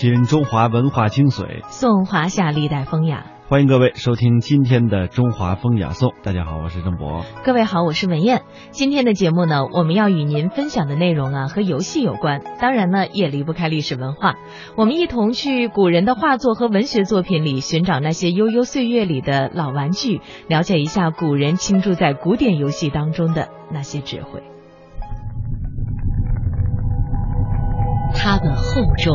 品中华文化精髓，颂华夏历代风雅。欢迎各位收听今天的中华风雅颂。大家好，我是郑博。各位好，我是文燕。今天的节目呢，我们要与您分享的内容啊，和游戏有关，当然呢，也离不开历史文化。我们一同去古人的画作和文学作品里寻找那些悠悠岁月里的老玩具，了解一下古人倾注在古典游戏当中的那些智慧。它们厚重，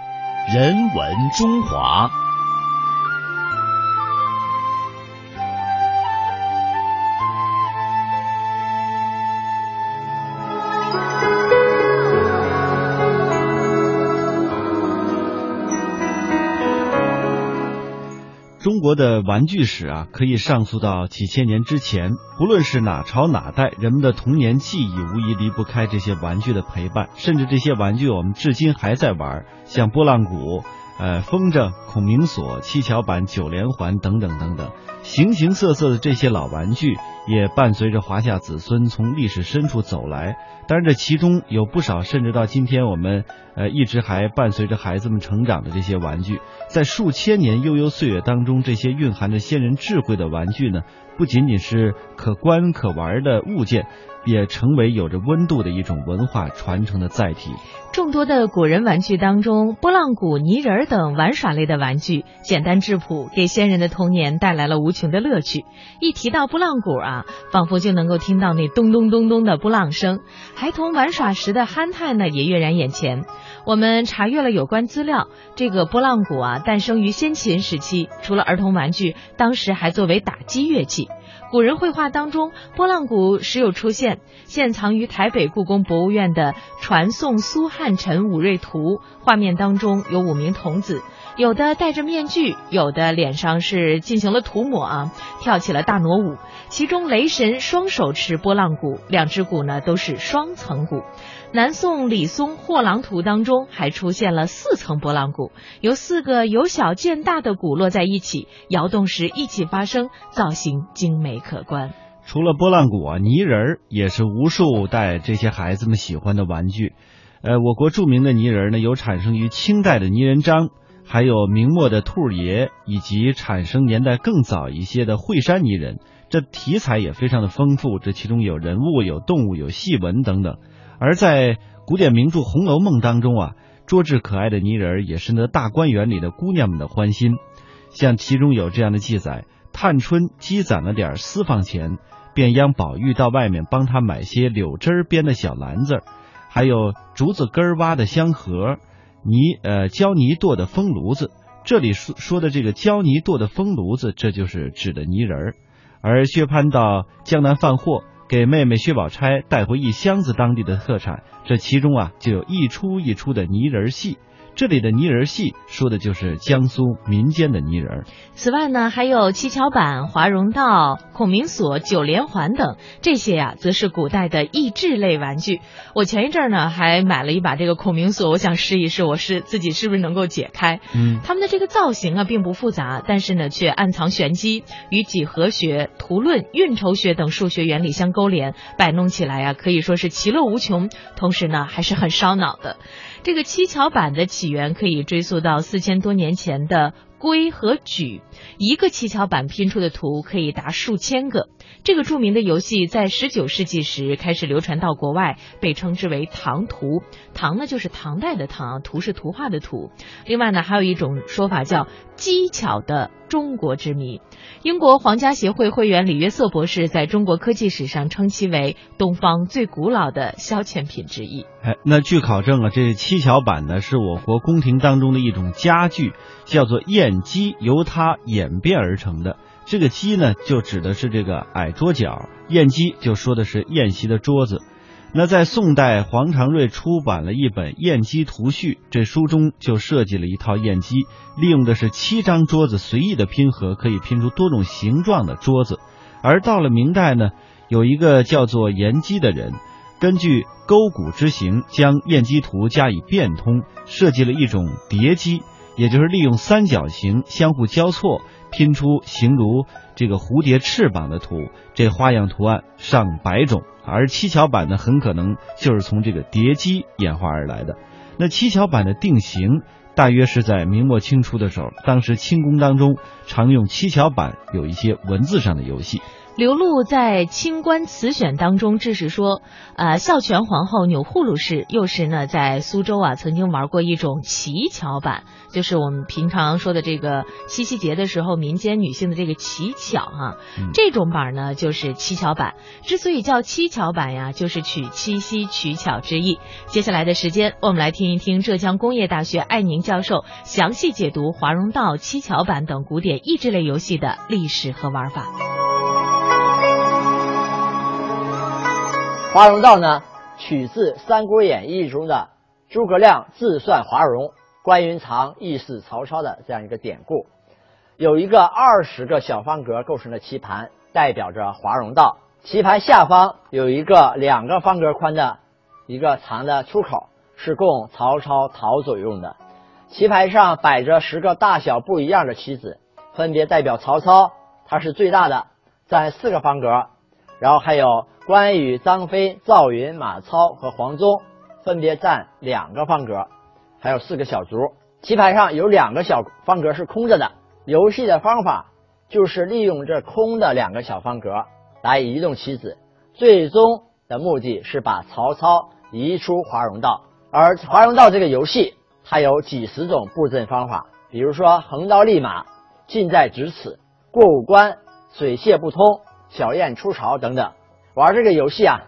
人文中华。国的玩具史啊，可以上溯到几千年之前。不论是哪朝哪代，人们的童年记忆无疑离不开这些玩具的陪伴。甚至这些玩具，我们至今还在玩，像拨浪鼓、呃风筝、孔明锁、七巧板、九连环等等等等，形形色色的这些老玩具，也伴随着华夏子孙从历史深处走来。当然，这其中有不少，甚至到今天我们呃一直还伴随着孩子们成长的这些玩具，在数千年悠悠岁月当中，这些蕴含着先人智慧的玩具呢，不仅仅是可观可玩的物件，也成为有着温度的一种文化传承的载体。众多的古人玩具当中，拨浪鼓、泥人等玩耍类的玩具，简单质朴，给先人的童年带来了无穷的乐趣。一提到拨浪鼓啊，仿佛就能够听到那咚咚咚咚的拨浪声，孩童玩耍时的憨态呢，也跃然眼前。我们查阅了有关资料，这个拨浪鼓啊，诞生于先秦时期，除了儿童玩具，当时还作为打击乐器。古人绘画当中，拨浪鼓时有出现，现藏于台北故宫博物院的《传颂苏汉臣武瑞图》，画面当中有五名童子，有的戴着面具，有的脸上是进行了涂抹啊，跳起了大傩舞。其中雷神双手持拨浪鼓，两只鼓呢都是双层鼓。南宋李松《货郎图》当中还出现了四层拨浪鼓，由四个由小见大的鼓摞在一起，摇动时一起发声，造型精美可观。除了拨浪鼓啊，泥人儿也是无数代这些孩子们喜欢的玩具。呃，我国著名的泥人呢，有产生于清代的泥人张，还有明末的兔爷，以及产生年代更早一些的惠山泥人。这题材也非常的丰富，这其中有人物、有动物、有戏文等等。而在古典名著《红楼梦》当中啊，捉制可爱的泥人也深得大观园里的姑娘们的欢心。像其中有这样的记载：探春积攒了点私房钱，便央宝玉到外面帮他买些柳枝编的小篮子，还有竹子根挖的香盒，泥呃胶泥剁的风炉子。这里说说的这个胶泥剁的风炉子，这就是指的泥人儿。而薛蟠到江南贩货。给妹妹薛宝钗带回一箱子当地的特产，这其中啊就有一出一出的泥人戏。这里的泥人戏说的就是江苏民间的泥人。此外呢，还有七巧板、华容道、孔明锁、九连环等，这些呀，则是古代的益智类玩具。我前一阵儿呢，还买了一把这个孔明锁，我想试一试，我是自己是不是能够解开。嗯，他们的这个造型啊，并不复杂，但是呢，却暗藏玄机，与几何学、图论、运筹学等数学原理相勾连，摆弄起来啊，可以说是其乐无穷，同时呢，还是很烧脑的。这个七巧板的起源可以追溯到四千多年前的龟和举，一个七巧板拼出的图可以达数千个。这个著名的游戏在十九世纪时开始流传到国外，被称之为唐图。唐呢就是唐代的唐，图是图画的图。另外呢，还有一种说法叫机巧的中国之谜。英国皇家协会会员李约瑟博士在中国科技史上称其为东方最古老的消遣品之一。哎，那据考证啊，这七巧板呢是我国宫廷当中的一种家具，叫做砚机，由它演变而成的。这个机呢，就指的是这个矮桌角，砚机就说的是宴席的桌子。那在宋代，黄长瑞出版了一本《砚机图序》，这书中就设计了一套砚机，利用的是七张桌子随意的拼合，可以拼出多种形状的桌子。而到了明代呢，有一个叫做严基的人，根据勾股之形，将砚机图加以变通，设计了一种叠机，也就是利用三角形相互交错，拼出形如这个蝴蝶翅膀的图。这花样图案上百种。而七巧板呢，很可能就是从这个叠机演化而来的。那七巧板的定型大约是在明末清初的时候，当时清宫当中常用七巧板有一些文字上的游戏。刘璐在《清官词选》当中致使说，呃，孝全皇后钮祜禄氏幼时呢在苏州啊曾经玩过一种乞巧板，就是我们平常说的这个七夕节的时候民间女性的这个乞巧哈，这种板呢就是七巧板。之所以叫七巧板呀，就是取七夕取巧之意。接下来的时间，我们来听一听浙江工业大学艾宁教授详细解读华容道、七巧板等古典益智类游戏的历史和玩法。华容道呢，取自《三国演义》中的诸葛亮自算华容，关云长义释曹操的这样一个典故。有一个二十个小方格构成的棋盘，代表着华容道。棋盘下方有一个两个方格宽的一个长的出口，是供曹操逃走用的。棋盘上摆着十个大小不一样的棋子，分别代表曹操，他是最大的，占四个方格。然后还有关羽、张飞、赵云、马超和黄忠，分别占两个方格，还有四个小卒。棋盘上有两个小方格是空着的。游戏的方法就是利用这空的两个小方格来移动棋子，最终的目的是把曹操移出华容道。而华容道这个游戏，它有几十种布阵方法，比如说横刀立马、近在咫尺、过五关、水泄不通。小雁出巢等等，玩这个游戏啊，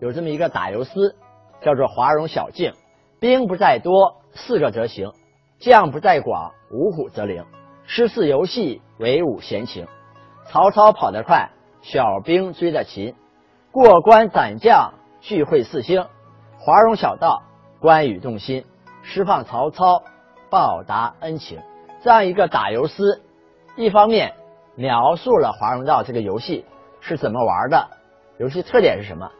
有这么一个打油诗，叫做华容小径，兵不在多，四个则行；将不在广，五虎则灵。诗似游戏，惟吾闲情。曹操跑得快，小兵追得勤。过关斩将，聚会四星。华容小道，关羽动心，释放曹操，报答恩情。这样一个打油诗，一方面描述了华容道这个游戏。是怎么玩的？游戏特点是什么？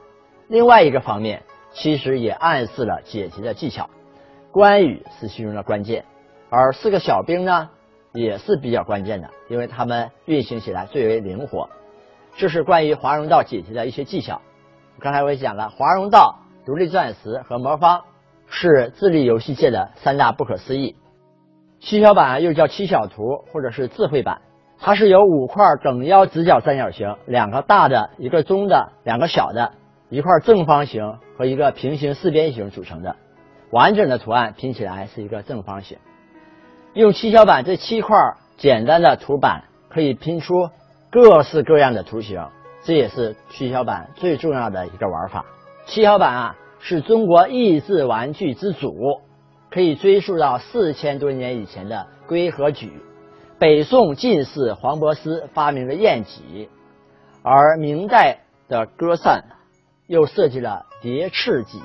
另外一个方面，其实也暗示了解题的技巧。关羽是其中的关键，而四个小兵呢，也是比较关键的，因为他们运行起来最为灵活。这是关于华容道解题的一些技巧。刚才我也讲了，华容道、独立钻石和魔方是智力游戏界的三大不可思议。七巧板又叫七巧图，或者是智慧版。它是由五块等腰直角三角形、两个大的、一个中的、两个小的、一块正方形和一个平行四边形组成的。完整的图案拼起来是一个正方形。用七巧板这七块简单的图板可以拼出各式各样的图形，这也是七巧板最重要的一个玩法。七巧板啊，是中国益智玩具之祖，可以追溯到四千多年以前的龟和举。北宋进士黄伯斯发明了宴戟，而明代的歌散又设计了叠翅戟。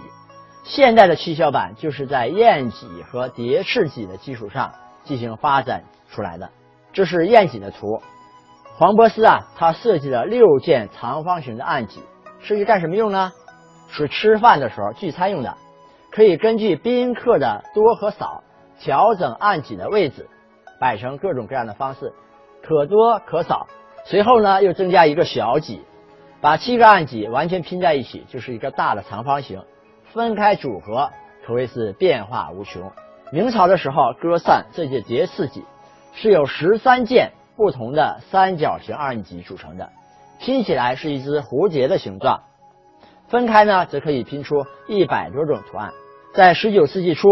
现代的七巧板就是在宴戟和叠翅戟的基础上进行发展出来的。这是宴戟的图。黄伯斯啊，他设计了六件长方形的案戟，设计干什么用呢？是吃饭的时候聚餐用的，可以根据宾客的多和少调整案戟的位置。摆成各种各样的方式，可多可少。随后呢，又增加一个小戟，把七个暗戟完全拼在一起，就是一个大的长方形。分开组合，可谓是变化无穷。明朝的时候，歌散这些叠翅戟是由十三件不同的三角形暗戟组成的，拼起来是一只蝴蝶的形状。分开呢，则可以拼出一百多种图案。在十九世纪初，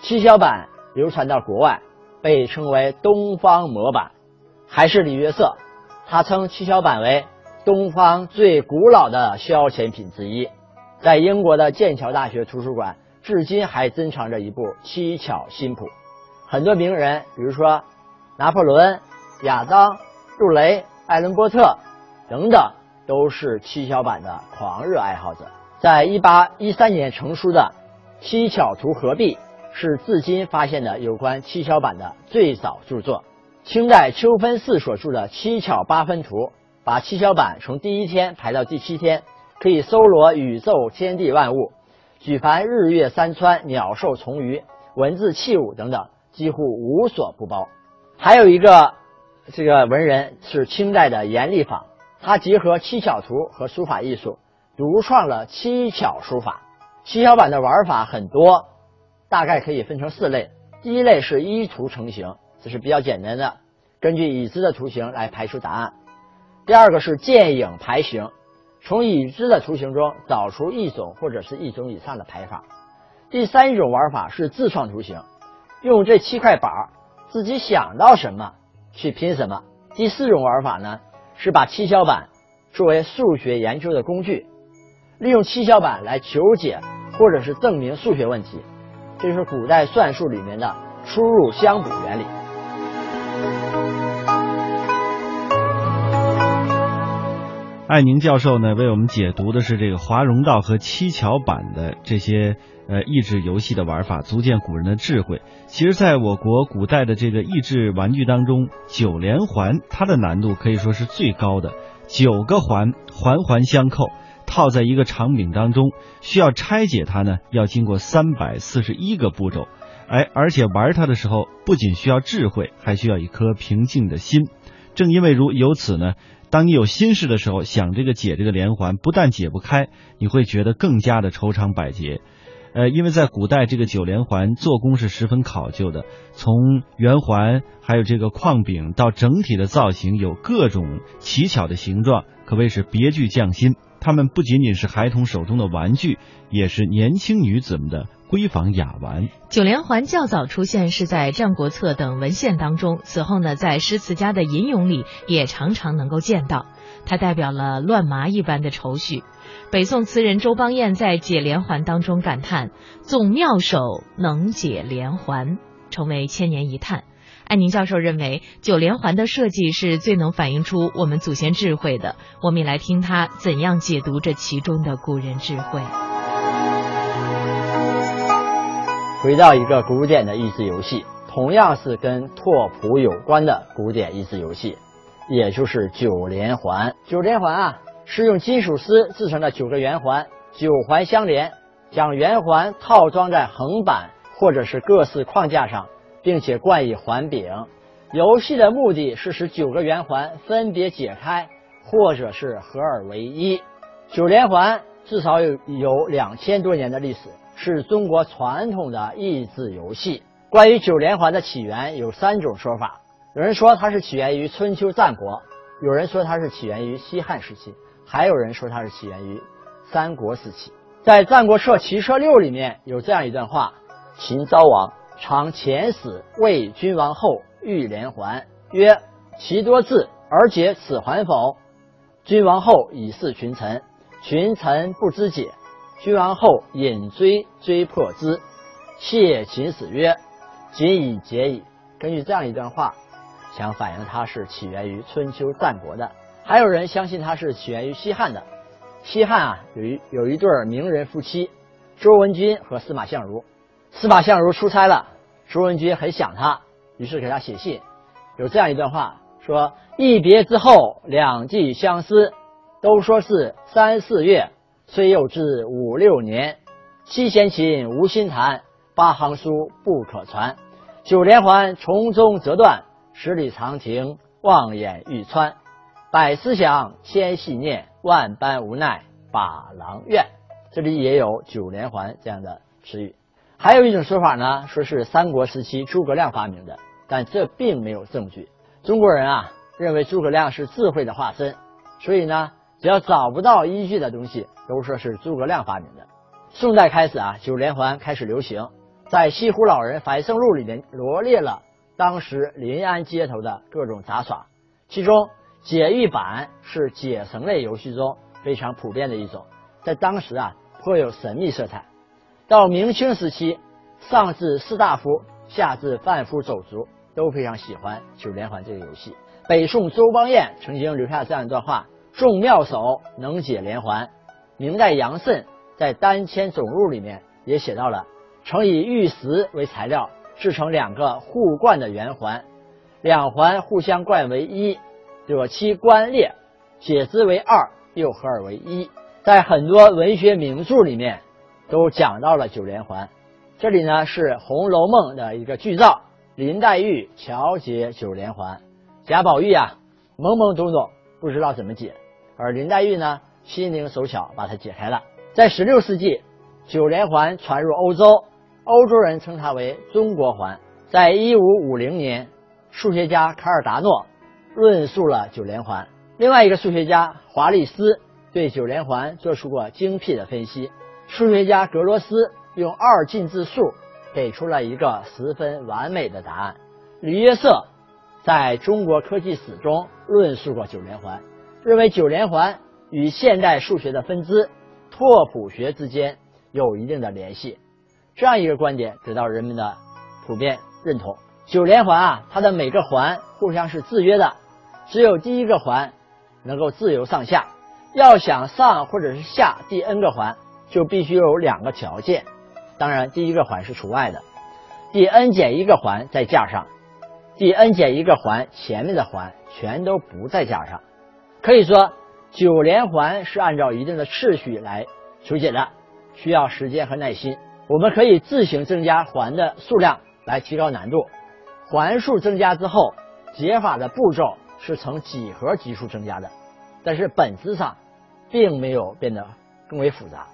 七巧板流传到国外。被称为东方模板，还是李约瑟，他称七巧板为东方最古老的消遣品之一。在英国的剑桥大学图书馆，至今还珍藏着一部七巧新谱。很多名人，比如说拿破仑、亚当、杜雷、艾伦波特等等，都是七巧板的狂热爱好者。在一八一三年成书的《七巧图合璧》是至今发现的有关七巧板的最早著作。清代秋分寺所著的《七巧八分图》，把七巧板从第一天排到第七天，可以搜罗宇宙天地万物，举凡日月山川、鸟兽虫鱼、文字器物等等，几乎无所不包。还有一个这个文人是清代的阎立坊，他结合七巧图和书法艺术，独创了七巧书法。七巧板的玩法很多，大概可以分成四类。第一类是一图成形。这是比较简单的，根据已知的图形来排除答案。第二个是见影排形，从已知的图形中找出一种或者是一种以上的排法。第三种玩法是自创图形，用这七块板自己想到什么去拼什么。第四种玩法呢是把七巧板作为数学研究的工具，利用七巧板来求解或者是证明数学问题，这是古代算术里面的出入相补原理。艾宁教授呢，为我们解读的是这个华容道和七巧板的这些呃益智游戏的玩法，足见古人的智慧。其实，在我国古代的这个益智玩具当中，九连环它的难度可以说是最高的，九个环环环相扣，套在一个长柄当中，需要拆解它呢，要经过三百四十一个步骤。哎，而且玩它的时候，不仅需要智慧，还需要一颗平静的心。正因为如由此呢。当你有心事的时候，想这个解这个连环，不但解不开，你会觉得更加的愁肠百结。呃，因为在古代，这个九连环做工是十分考究的，从圆环，还有这个框柄到整体的造型，有各种奇巧的形状，可谓是别具匠心。它们不仅仅是孩童手中的玩具，也是年轻女子们的。闺房雅玩，九连环较早出现是在《战国策》等文献当中，此后呢，在诗词家的吟咏里也常常能够见到。它代表了乱麻一般的愁绪。北宋词人周邦彦在《解连环》当中感叹：“纵妙手能解连环”，成为千年一叹。安宁教授认为，九连环的设计是最能反映出我们祖先智慧的。我们也来听他怎样解读这其中的古人智慧。回到一个古典的益智游戏，同样是跟拓扑有关的古典益智游戏，也就是九连环。九连环啊，是用金属丝制成的九个圆环，九环相连，将圆环套装在横板或者是各式框架上，并且冠以环柄。游戏的目的是使九个圆环分别解开，或者是合二为一。九连环至少有有两千多年的历史。是中国传统的益智游戏。关于九连环的起源有三种说法：有人说它是起源于春秋战国，有人说它是起源于西汉时期，还有人说它是起源于三国时期。在《战国策·齐策六》里面有这样一段话：秦昭王常遣使为君王后欲连环，曰：“其多智而解此环否？”君王后以示群臣，群臣不知解。君王后引追追破之，谢秦使曰：“今已解矣。”根据这样一段话，想反映它是起源于春秋战国的。还有人相信它是起源于西汉的。西汉啊，有一有一对名人夫妻，周文君和司马相如。司马相如出差了，卓文君很想他，于是给他写信。有这样一段话说：“一别之后，两季相思，都说是三四月。”虽又至五六年，七弦琴无心弹，八行书不可传。九连环从中折断，十里长亭望眼欲穿。百思想，千系念，万般无奈把郎怨。这里也有九连环这样的词语。还有一种说法呢，说是三国时期诸葛亮发明的，但这并没有证据。中国人啊，认为诸葛亮是智慧的化身，所以呢。只要找不到依据的东西，都说是诸葛亮发明的。宋代开始啊，九连环开始流行，在《西湖老人反胜录》里面罗列了当时临安街头的各种杂耍，其中解玉板是解绳类游戏中非常普遍的一种，在当时啊颇有神秘色彩。到明清时期，上至士大夫，下至贩夫走卒都非常喜欢九连环这个游戏。北宋周邦彦曾经留下这样一段话。众妙手能解连环，明代杨慎在单铅总录里面也写到了，曾以玉石为材料制成两个互贯的圆环，两环互相贯为一，若其关裂，解之为二，又合二为一。在很多文学名著里面都讲到了九连环。这里呢是《红楼梦》的一个剧照，林黛玉巧解九连环，贾宝玉啊懵懵懂懂不知道怎么解，而林黛玉呢心灵手巧把它解开了。在十六世纪，九连环传入欧洲，欧洲人称它为中国环。在一五五零年，数学家卡尔达诺论述了九连环，另外一个数学家华利斯对九连环做出过精辟的分析，数学家格罗斯。用二进制数给出了一个十分完美的答案。李约瑟在中国科技史中论述过九连环，认为九连环与现代数学的分支拓扑学之间有一定的联系。这样一个观点得到人们的普遍认同。九连环啊，它的每个环互相是制约的，只有第一个环能够自由上下。要想上或者是下第 n 个环，就必须有两个条件。当然，第一个环是除外的，第 n 减一个环在架上，第 n 减一个环前面的环全都不在架上。可以说，九连环是按照一定的次序来求解的，需要时间和耐心。我们可以自行增加环的数量来提高难度。环数增加之后，解法的步骤是呈几何级数增加的，但是本质上并没有变得更为复杂。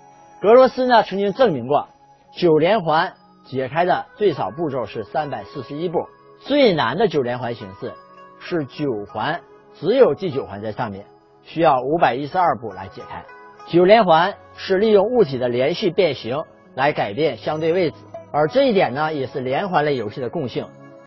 俄罗斯呢曾经证明过。九连环解开的最少步骤是三百四十一步，最难的九连环形式是九环只有第九环在上面，需要五百一十二步来解开。九连环是利用物体的连续变形来改变相对位置，而这一点呢也是连环类游戏的共性。